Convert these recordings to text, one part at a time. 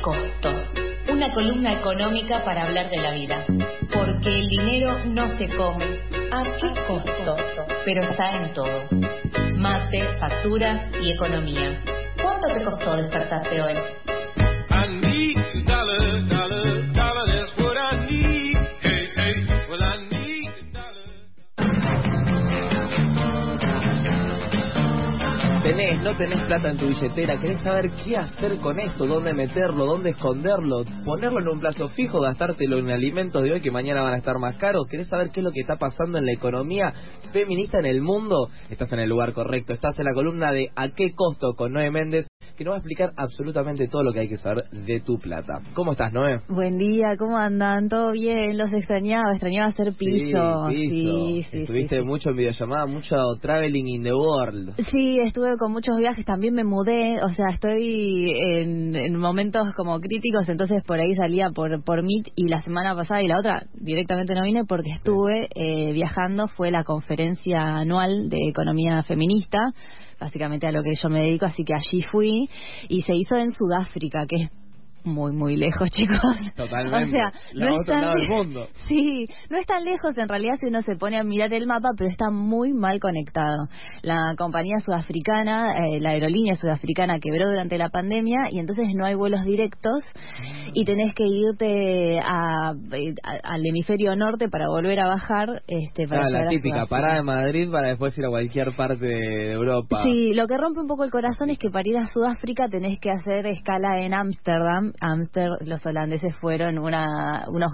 costo? Una columna económica para hablar de la vida. Porque el dinero no se come. ¿A qué costo? Pero está en todo. Mate, facturas y economía. ¿Cuánto te costó despertarte hoy? No tenés plata en tu billetera, querés saber qué hacer con esto, dónde meterlo, dónde esconderlo, ponerlo en un plazo fijo, gastártelo en alimentos de hoy que mañana van a estar más caros, querés saber qué es lo que está pasando en la economía feminista en el mundo, estás en el lugar correcto, estás en la columna de ¿A qué costo? con Noé Méndez que nos va a explicar absolutamente todo lo que hay que saber de tu plata. ¿Cómo estás, Noé? Buen día, ¿cómo andan? ¿Todo bien? Los extrañaba, extrañaba hacer piso. Sí, piso. Sí, Estuviste mucho en videollamada, mucho traveling in the world. Sí, estuve con muchos viajes, también me mudé, o sea, estoy en, momentos como críticos, entonces por ahí salía por, por Meet y la semana pasada y la otra directamente no vine porque estuve eh, viajando, fue la conferencia anual de economía feminista básicamente a lo que yo me dedico, así que allí fui y se hizo en Sudáfrica, que es muy, muy lejos, chicos. Totalmente. O sea, no es tan del mundo. Sí, no es tan lejos en realidad si uno se pone a mirar el mapa, pero está muy mal conectado. La compañía sudafricana, eh, la aerolínea sudafricana quebró durante la pandemia y entonces no hay vuelos directos y tenés que irte eh, al hemisferio norte para volver a bajar. Este, para la típica, parada de Madrid para después ir a cualquier parte de Europa. Sí, lo que rompe un poco el corazón es que para ir a Sudáfrica tenés que hacer escala en Ámsterdam Amsterdam, los holandeses fueron una, unos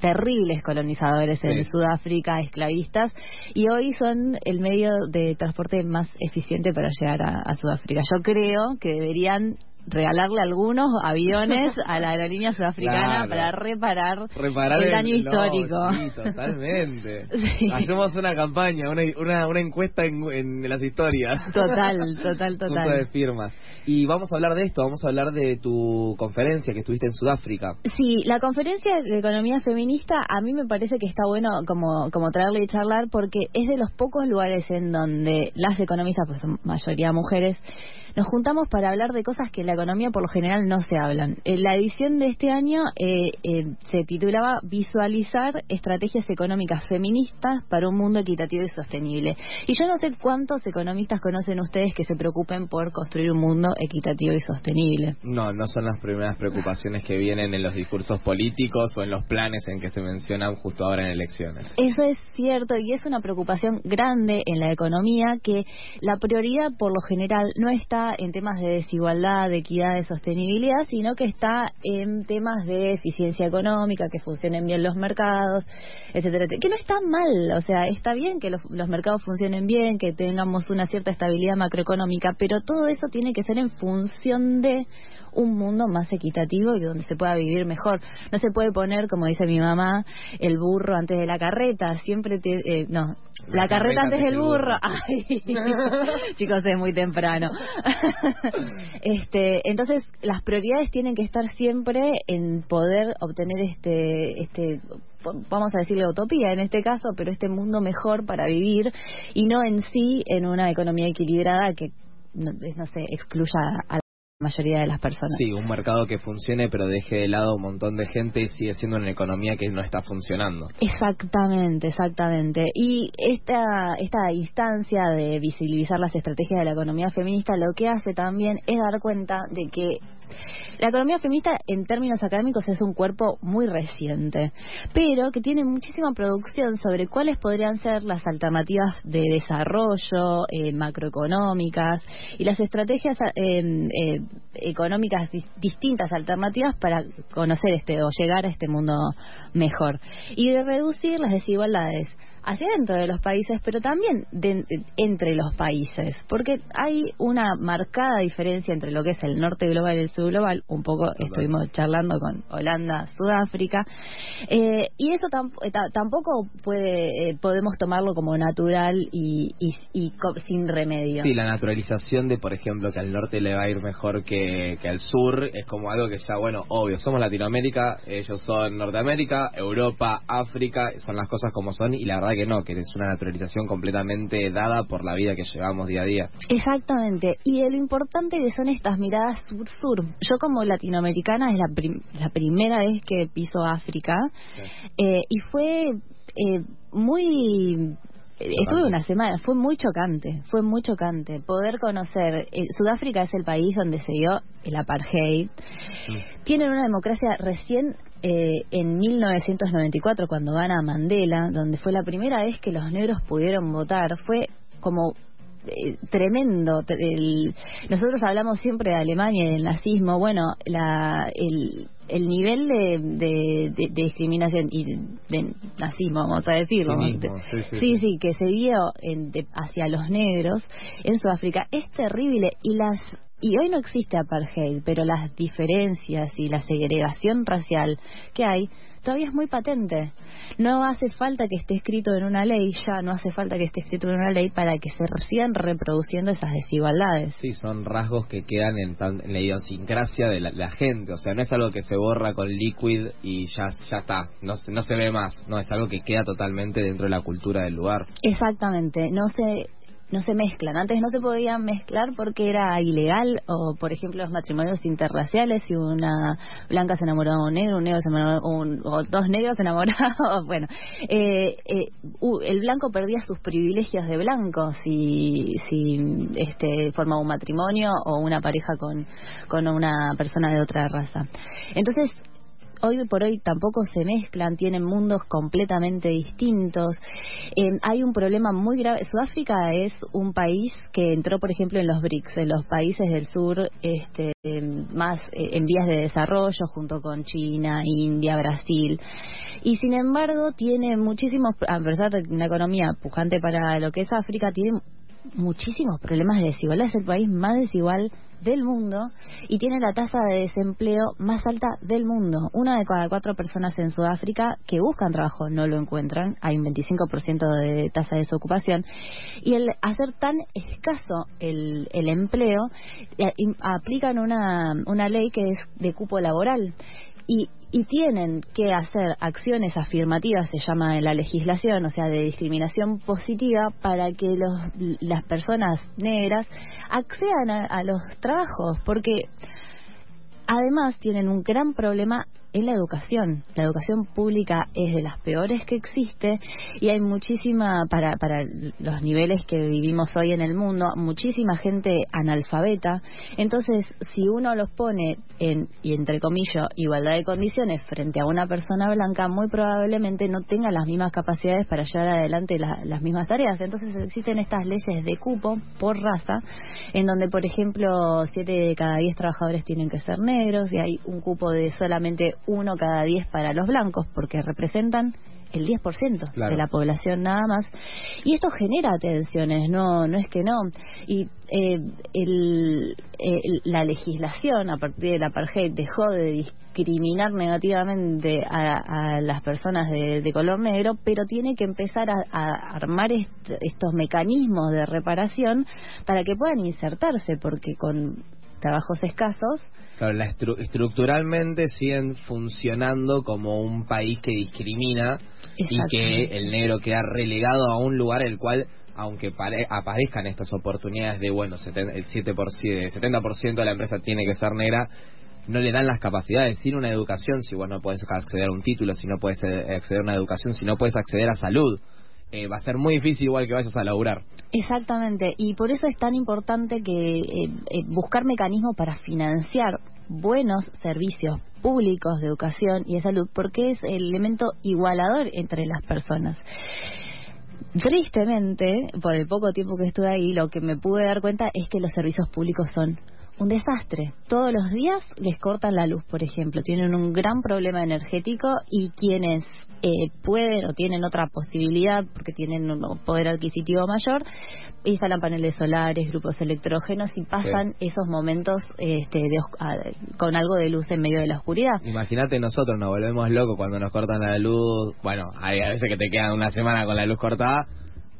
terribles colonizadores en Sudáfrica, esclavistas, y hoy son el medio de transporte más eficiente para llegar a, Sudáfrica. Yo creo que deberían regalarle algunos aviones a la aerolínea sudafricana para reparar, el daño histórico. sí, totalmente. Hacemos una campaña, una, una, una encuesta en, en, las historias. Total, total, total. de firmas. Y vamos a hablar de esto, vamos a hablar de tu conferencia que estuviste en Sudáfrica. Sí, la conferencia de economía feminista a mí me parece que está bueno como, como traerle y charlar porque es de los pocos lugares en donde las economistas, pues son mayoría mujeres, nos juntamos para hablar de cosas que en la economía por lo general no se hablan. En la edición de este año eh, eh, se titulaba Visualizar estrategias económicas feministas para un mundo equitativo y sostenible. Y yo no sé cuántos economistas conocen ustedes que se preocupen por construir un mundo equitativo y sostenible. No, no son las primeras preocupaciones que vienen en los discursos políticos o en los planes en que se mencionan justo ahora en elecciones. Eso es cierto y es una preocupación grande en la economía que la prioridad por lo general no está en temas de desigualdad, de equidad, de sostenibilidad, sino que está en temas de eficiencia económica, que funcionen bien los mercados, etcétera, que no está mal, o sea, está bien que los, los mercados funcionen bien, que tengamos una cierta estabilidad macroeconómica, pero todo eso tiene que ser en función de un mundo más equitativo y donde se pueda vivir mejor. No se puede poner, como dice mi mamá, el burro antes de la carreta. Siempre te, eh, no, la, carreta, antes del burro. Ay, chicos, es muy temprano. este, entonces las prioridades tienen que estar siempre en poder obtener este, este vamos a decirle utopía en este caso, pero este mundo mejor para vivir y no en sí en una economía equilibrada que no, no sé, excluya a mayoría de las personas. Sí, un mercado que funcione pero deje de lado un montón de gente y sigue siendo una economía que no está funcionando. Exactamente, exactamente. Y esta, esta instancia de visibilizar las estrategias de la economía feminista lo que hace también es dar cuenta de que la economía feminista en términos académicos es un cuerpo muy reciente, pero que tiene muchísima producción sobre cuáles podrían ser las alternativas de desarrollo eh, macroeconómicas y las estrategias eh, eh, económicas distintas alternativas para conocer este o llegar a este mundo mejor. Y de reducir las desigualdades hacia dentro de los países, pero también entre los países, porque hay una marcada diferencia entre lo que es el norte global y el sur global, un poco estuvimos charlando con Holanda, Sudáfrica, eh, y eso eh, tampoco puede eh, podemos tomarlo como natural y, sin remedio. Sí, la naturalización de, por ejemplo, que al norte le va a ir mejor que, que al sur, es como algo que ya, bueno, obvio, somos Latinoamérica, ellos son Norteamérica, Europa, África, son las cosas como son, y la verdad verdad que no, que es una naturalización completamente dada por la vida que llevamos día a día. Exactamente, y lo importante que son estas miradas sur-sur. Yo como latinoamericana es la, la primera vez que piso África eh, y fue eh, muy Estuve una semana, fue muy chocante, fue muy chocante poder conocer. Eh, Sudáfrica es el país donde se dio el apartheid. Tienen una democracia recién eh, en 1994, cuando gana Mandela, donde fue la primera vez que los negros pudieron votar. Fue como eh, tremendo. nosotros hablamos siempre de Alemania y del nazismo. Bueno, la, el, el nivel de, de, discriminación y de, nazismo, vamos a decirlo, sí, sí, que se dio en, hacia los negros en Sudáfrica es terrible y las y hoy no existe apartheid, pero las diferencias y la segregación racial que hay todavía es muy patente. No hace falta que esté escrito en una ley, ya no hace falta que esté escrito en una ley para que se sigan reproduciendo esas desigualdades. Sí, son rasgos que quedan en, la idiosincrasia de la, gente, o sea, no es algo que se borra con liquid y ya, ya está, no, no se ve más, no, es algo que queda totalmente dentro de la cultura del lugar. Exactamente, no se no se mezclan. Antes no se podían mezclar porque era ilegal, o por ejemplo los matrimonios interraciales, si una blanca se enamoró de un negro, un negro se enamoró, o dos negros se enamoraban, bueno, eh, eh, el blanco perdía sus privilegios de blanco si, si este, formaba un matrimonio o una pareja con, con una persona de otra raza. Entonces, hoy por hoy tampoco se mezclan, tienen mundos completamente distintos. Eh, hay un problema muy grave. Sudáfrica es un país que entró, por ejemplo, en los BRICS, en los países del sur este, más eh, en vías de desarrollo, junto con China, India, Brasil. Y sin embargo, tiene muchísimos, a pesar de una economía pujante para lo que es África, tiene muchísimos problemas de desigualdad. Es el país más desigual del mundo y tiene la tasa de desempleo más alta del mundo. Una de cada cuatro personas en Sudáfrica que buscan trabajo no lo encuentran. Hay un 25% de tasa de desocupación. Y el hacer tan escaso el, el empleo, eh, aplican una, una ley que es de cupo laboral. Y y tienen que hacer acciones afirmativas, se llama en la legislación, o sea, de discriminación positiva, para que los, las personas negras accedan a los trabajos, porque además tienen un gran problema en la educación. La educación pública es de las peores que existe y hay muchísima, para, para los niveles que vivimos hoy en el mundo, muchísima gente analfabeta. Entonces, si uno los pone en, y entre comillas, igualdad de condiciones frente a una persona blanca, muy probablemente no tenga las mismas capacidades para llevar adelante las mismas tareas. Entonces, existen estas leyes de cupo por raza, en donde, por ejemplo, siete de cada diez trabajadores tienen que ser negros y hay un cupo de solamente uno cada diez para los blancos, porque representan el 10% de la población nada más. Y esto genera tensiones, no no es que no. Y eh, el, la legislación a partir de la apartheid dejó de discriminar negativamente a, las personas de, color negro, pero tiene que empezar a, armar estos mecanismos de reparación para que puedan insertarse, porque con trabajos escasos. Claro, la estructuralmente siguen funcionando como un país que discrimina y que el negro queda relegado a un lugar el cual aunque aparezcan estas oportunidades de, bueno, el 7%, 70% de la empresa tiene que ser negra, no le dan las capacidades. Sin una educación, si vos no puedes acceder a un título, si no puedes eh, acceder a una educación, si no puedes acceder a salud, eh, va a ser muy difícil igual que vayas a laburar. Exactamente, y por eso es tan importante que eh, eh, buscar mecanismos para financiar buenos servicios públicos de educación y de salud, porque es el elemento igualador entre las personas. Tristemente, por el poco tiempo que estuve ahí, lo que me pude dar cuenta es que los servicios públicos son un desastre. Todos los días les cortan la luz, por ejemplo. Tienen un gran problema energético y quienes eh, pueden o tienen otra posibilidad porque tienen un poder adquisitivo mayor, instalan paneles solares, grupos electrógenos y pasan esos momentos este, con algo de luz en medio de la oscuridad. Imagínate nosotros nos volvemos locos cuando nos cortan la luz, bueno, hay a veces que te quedan una semana con la luz cortada,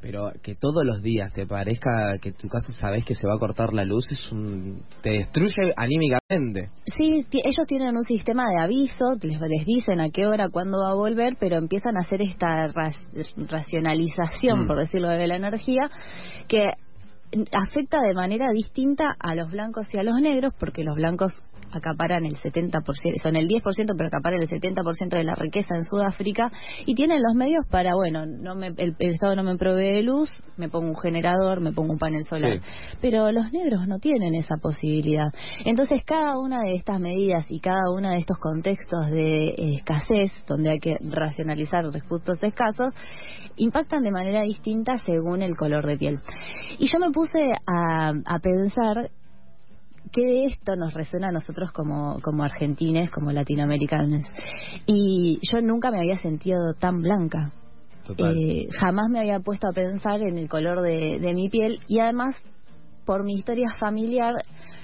Pero que todos los días te parezca que tu casa sabes que se va a cortar la luz es un te destruye anímicamente. Sí, ellos tienen un sistema de aviso, les, les dicen a qué hora, cuándo va a volver, pero empiezan a hacer esta racionalización, mm. por decirlo de la energía, que afecta de manera distinta a los blancos y a los negros, porque los blancos acaparan el 70%, son el 10%, pero acaparan el 70% de la riqueza en Sudáfrica y tienen los medios para, bueno, no me, el, Estado no me provee luz, me pongo un generador, me pongo un panel solar. Pero los negros no tienen esa posibilidad. Entonces, cada una de estas medidas y cada uno de estos contextos de eh, escasez, donde hay que racionalizar recursos escasos, impactan de manera distinta según el color de piel. Y yo me puse a, a pensar ¿Qué de esto nos resuena a nosotros como, como argentines, como latinoamericanos? Y yo nunca me había sentido tan blanca. Eh, jamás me había puesto a pensar en el color de, mi piel y además, por mi historia familiar,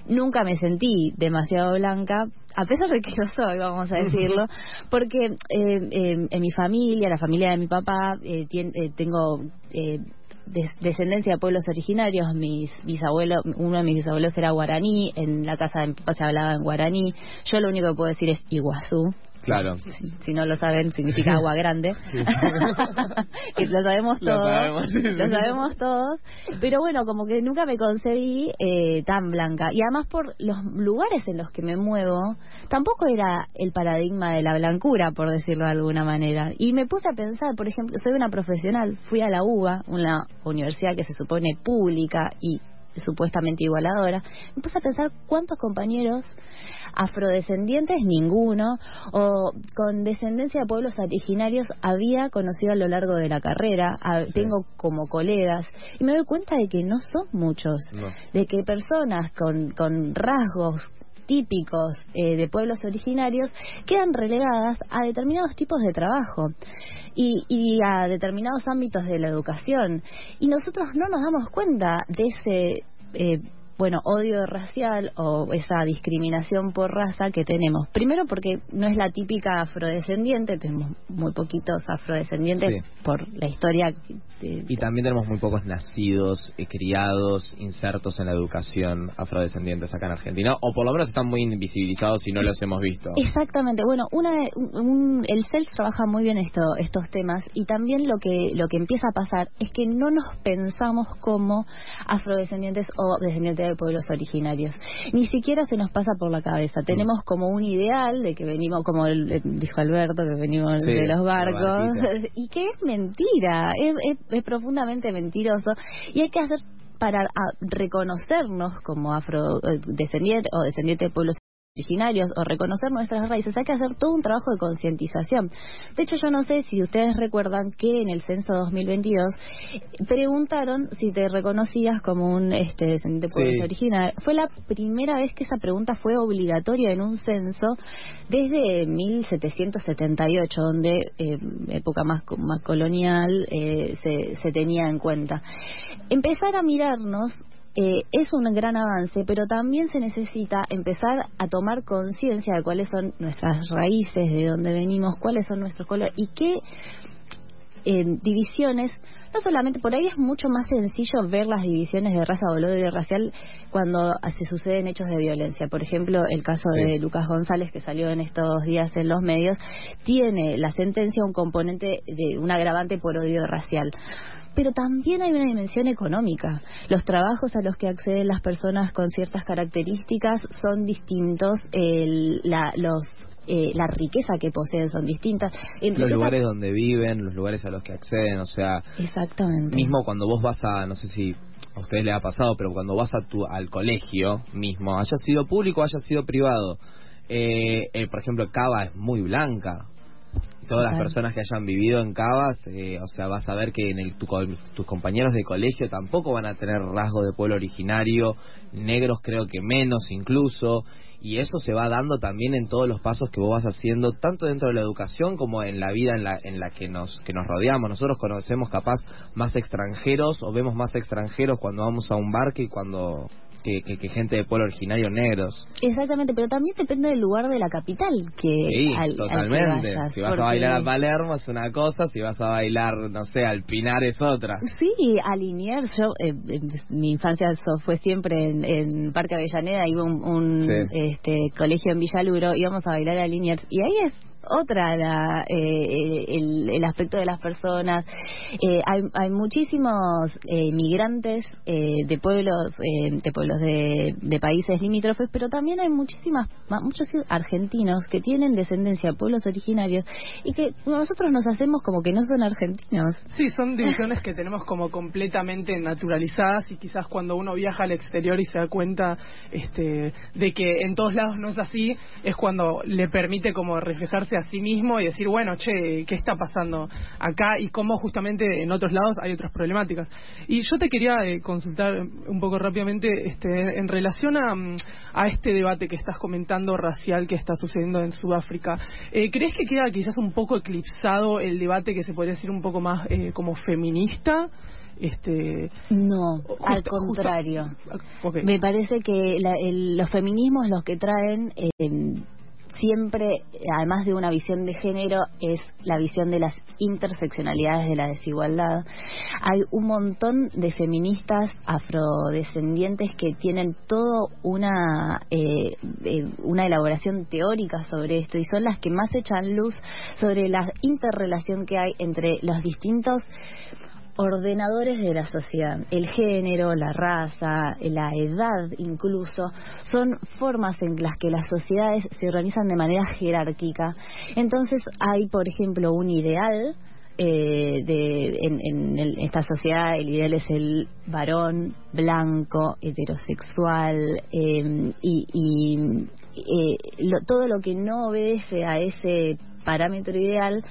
nunca me sentí demasiado blanca, a pesar de que lo soy, vamos a decirlo, porque eh, en mi familia, la familia de mi papá, eh, tengo descendencia de pueblos originarios, mis bisabuelos, uno de mis bisabuelos era guaraní, en la casa de mi papá se hablaba en guaraní, yo lo único que puedo decir es Iguazú, Claro. Si, no lo saben, significa agua grande. y lo sabemos todos. Lo sabemos, todos. Pero bueno, como que nunca me concebí eh, tan blanca. Y además por los lugares en los que me muevo, tampoco era el paradigma de la blancura, por decirlo de alguna manera. Y me puse a pensar, por ejemplo, soy una profesional, fui a la UBA, una universidad que se supone pública y supuestamente igualadora, me puse a pensar cuántos compañeros afrodescendientes, ninguno, o con descendencia de pueblos originarios había conocido a lo largo de la carrera, tengo como colegas, y me doy cuenta de que no son muchos, de que personas con, con rasgos típicos eh, de pueblos originarios quedan relegadas a determinados tipos de trabajo y, y, a determinados ámbitos de la educación. Y nosotros no nos damos cuenta de ese eh, bueno, odio racial o esa discriminación por raza que tenemos. Primero porque no es la típica afrodescendiente, tenemos muy poquitos afrodescendientes por la historia. Y también tenemos muy pocos nacidos, eh, criados, insertos en la educación afrodescendientes acá en Argentina, o por lo menos están muy invisibilizados y no los hemos visto. Exactamente, bueno, una, un, el CELS trabaja muy bien esto, estos temas y también lo que, lo que empieza a pasar es que no nos pensamos como afrodescendientes o descendientes de pueblos originarios. Ni siquiera se nos pasa por la cabeza. Tenemos como un ideal de que venimos, como eh, dijo Alberto, que venimos de los barcos, y que es mentira, es, profundamente mentiroso, y hay que hacer para reconocernos como afrodescendientes o descendientes de pueblos originarios o reconocer nuestras raíces, hay que hacer todo un trabajo de concientización. De hecho, yo no sé si ustedes recuerdan que en el censo 2022 preguntaron si te reconocías como un este, descendiente pueblo original. Fue la primera vez que esa pregunta fue obligatoria en un censo desde 1778, donde, eh, época más, más colonial, eh, se, se tenía en cuenta. Empezar a mirarnos eh, es un gran avance, pero también se necesita empezar a tomar conciencia de cuáles son nuestras raíces, de dónde venimos, cuáles son nuestros colores y qué eh, divisiones no solamente por ahí es mucho más sencillo ver las divisiones de raza o odio racial cuando se suceden hechos de violencia. Por ejemplo, el caso de Lucas González que salió en estos días en los medios tiene la sentencia un componente de un agravante por odio racial pero también hay una dimensión económica. Los trabajos a los que acceden las personas con ciertas características son distintos, la, los eh, la riqueza que poseen son distintas. los lugares donde viven, los lugares a los que acceden, o sea, exactamente. Mismo cuando vos vas a, no sé si a ustedes les ha pasado, pero cuando vas a tu, al colegio mismo, haya sido público o haya sido privado, eh, eh, por ejemplo, Cava es muy blanca, todas las personas que hayan vivido en Cavas, eh, o sea, vas a ver que en el, tus compañeros de colegio tampoco van a tener rasgos de pueblo originario, negros creo que menos incluso, y eso se va dando también en todos los pasos que vos vas haciendo, tanto dentro de la educación como en la vida en la, en la que, nos, que nos rodeamos. Nosotros conocemos capaz más extranjeros o vemos más extranjeros cuando vamos a un bar que cuando que, que, gente de pueblo originario negros. Exactamente, pero también depende del lugar de la capital que sí, totalmente. si vas a bailar a Palermo es una cosa, si vas a bailar, no sé, al Pinar es otra. Sí, a Liniers, yo, eh, mi infancia fue siempre en, en Parque Avellaneda, iba un, un este, colegio en Villaluro, íbamos a bailar a Liniers, y ahí es otra la, eh, el, aspecto de las personas. Eh, hay, hay muchísimos eh, migrantes de pueblos de pueblos de, de, países limítrofes, pero también hay muchísimas muchos argentinos que tienen descendencia de pueblos originarios y que nosotros nos hacemos como que no son argentinos. Sí, son divisiones que tenemos como completamente naturalizadas y quizás cuando uno viaja al exterior y se da cuenta este, de que en todos lados no es así, es cuando le permite como reflejarse a sí mismo y decir, bueno, che, ¿qué está pasando acá? Y cómo justamente en otros lados hay otras problemáticas. Y yo te quería eh, consultar un poco rápidamente este, en relación a, a, este debate que estás comentando racial que está sucediendo en Sudáfrica. Eh, ¿Crees que queda quizás un poco eclipsado el debate que se podría decir un poco más eh, como feminista? este no al contrario me parece que los feminismos los que traen eh, siempre, además de una visión de género, es la visión de las interseccionalidades de la desigualdad. Hay un montón de feministas afrodescendientes que tienen todo una, eh, eh, una elaboración teórica sobre esto y son las que más echan luz sobre la interrelación que hay entre los distintos ordenadores de la sociedad. El género, la raza, la edad incluso, son formas en las que las sociedades se organizan de manera jerárquica. Entonces hay, por ejemplo, un ideal eh, de, en, esta sociedad el ideal es el varón blanco, heterosexual em, y, eh, todo lo que no obedece a ese parámetro ideal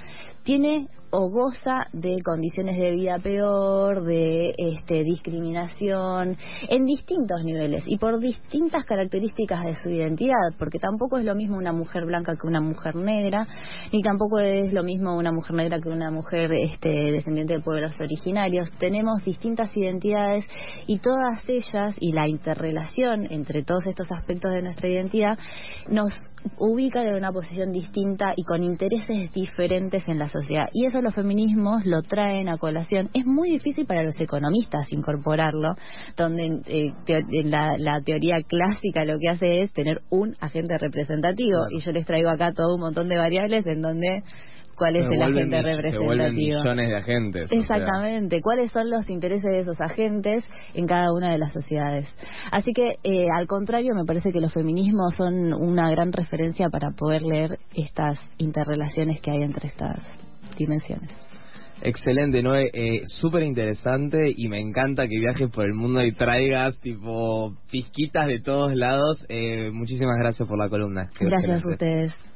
tiene o goza de condiciones de vida peor, de este, discriminación, en distintos niveles y por distintas características de su identidad, porque tampoco es lo mismo una mujer blanca que una mujer negra, ni tampoco es lo mismo una mujer negra que una mujer este, descendiente de pueblos originarios. Tenemos distintas identidades y todas ellas y la interrelación entre todos estos aspectos de nuestra identidad nos ubican en una posición distinta y con intereses diferentes en la sociedad. Y eso los feminismos lo traen a colación. Es muy difícil para los economistas incorporarlo, donde eh, en la, teoría clásica lo que hace es tener un agente representativo. Y yo les traigo acá todo un montón de variables en donde cuál es el agente representativo. millones de agentes. Exactamente, cuáles son los intereses de esos agentes en cada una de las sociedades. Así que, eh, al contrario, me parece que los feminismos son una gran referencia para poder leer estas interrelaciones que hay entre estas dimensiones. Excelente, Noé, eh, súper interesante y me encanta que viajes por el mundo y traigas tipo pizquitas de todos lados. Eh, muchísimas gracias por la columna. Gracias a ustedes.